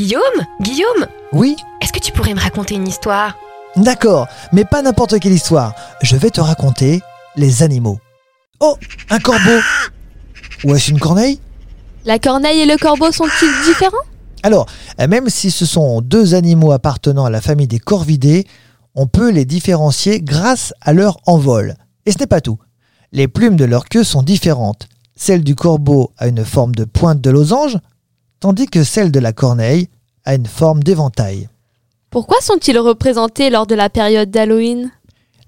Guillaume Guillaume Oui Est-ce que tu pourrais me raconter une histoire? D'accord, mais pas n'importe quelle histoire. Je vais te raconter les animaux. Oh, un corbeau Ou est-ce une corneille? La corneille et le corbeau sont-ils différents? Alors, euh, même si ce sont deux animaux appartenant à la famille des corvidés, on peut les différencier grâce à leur envol. Et ce n'est pas tout. Les plumes de leur queue sont différentes. Celle du corbeau a une forme de pointe de losange, tandis que celle de la corneille a une forme d'éventail. Pourquoi sont-ils représentés lors de la période d'Halloween?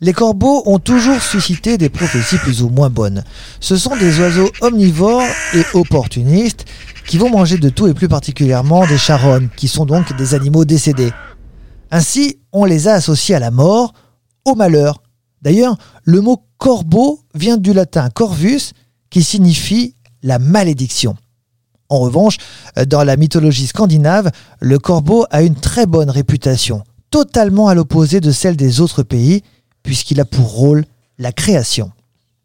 Les corbeaux ont toujours suscité des prophéties plus ou moins bonnes. Ce sont des oiseaux omnivores et opportunistes qui vont manger de tout et plus particulièrement des charognes, qui sont donc des animaux décédés. Ainsi, on les a associés à la mort, au malheur. D'ailleurs, le mot corbeau vient du latin corvus, qui signifie la malédiction. En revanche, dans la mythologie scandinave, le corbeau a une très bonne réputation, totalement à l'opposé de celle des autres pays, puisqu'il a pour rôle la création.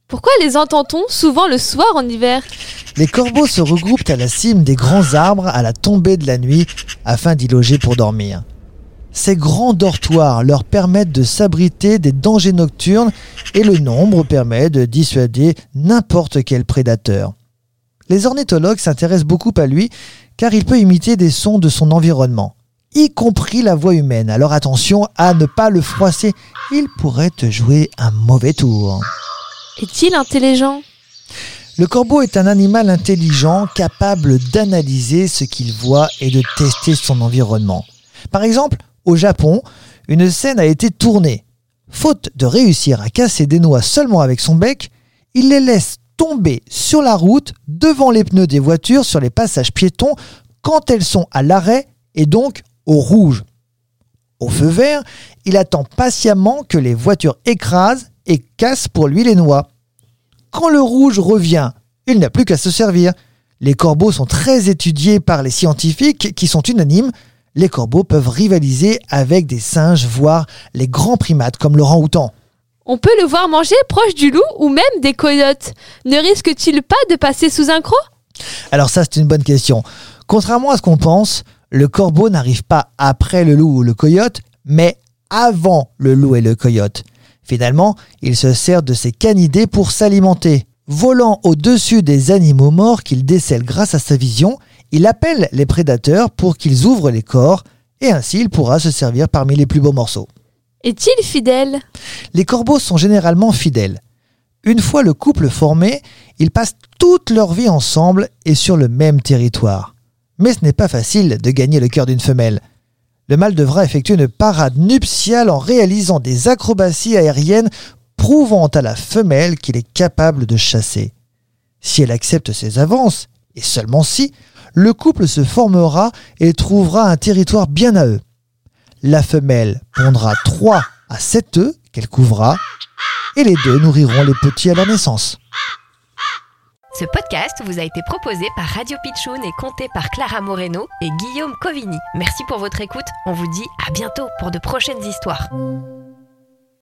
Pourquoi les entend-on souvent le soir en hiver? Les corbeaux se regroupent à la cime des grands arbres à la tombée de la nuit afin d'y loger pour dormir. Ces grands dortoirs leur permettent de s'abriter des dangers nocturnes et le nombre permet de dissuader n'importe quel prédateur. Les ornithologues s'intéressent beaucoup à lui car il peut imiter des sons de son environnement, y compris la voix humaine. Alors attention à ne pas le froisser, il pourrait te jouer un mauvais tour. Est-il intelligent? Le corbeau est un animal intelligent capable d'analyser ce qu'il voit et de tester son environnement. Par exemple, au Japon, une scène a été tournée. Faute de réussir à casser des noix seulement avec son bec, il les laisse tomber sur la route devant les pneus des voitures sur les passages piétons quand elles sont à l'arrêt et donc au rouge. Au feu vert, il attend patiemment que les voitures écrasent et cassent pour lui les noix. Quand le rouge revient, il n'a plus qu'à se servir. Les corbeaux sont très étudiés par les scientifiques qui sont unanimes. Les corbeaux peuvent rivaliser avec des singes, voire les grands primates comme l'orang-outan. On peut le voir manger proche du loup ou même des coyotes. Ne risque-t-il pas de passer sous un croc? Alors ça, c'est une bonne question. Contrairement à ce qu'on pense, le corbeau n'arrive pas après le loup ou le coyote, mais avant le loup et le coyote. Finalement, il se sert de ses canidés pour s'alimenter. Volant au-dessus des animaux morts qu'il décèle grâce à sa vision, il appelle les prédateurs pour qu'ils ouvrent les corps, et ainsi il pourra se servir parmi les plus beaux morceaux. Est-il fidèle? Les corbeaux sont généralement fidèles. Une fois le couple formé, ils passent toute leur vie ensemble et sur le même territoire. Mais ce n'est pas facile de gagner le cœur d'une femelle. Le mâle devra effectuer une parade nuptiale en réalisant des acrobaties aériennes prouvant à la femelle qu'il est capable de chasser. Si elle accepte ses avances, et seulement si, le couple se formera et trouvera un territoire bien à eux. La femelle pondra 3 à 7 œufs qu'elle couvra, et les deux nourriront les petits à la naissance. Ce podcast vous a été proposé par Radio Pitchoun et compté par Clara Moreno et Guillaume Covini. Merci pour votre écoute. On vous dit à bientôt pour de prochaines histoires.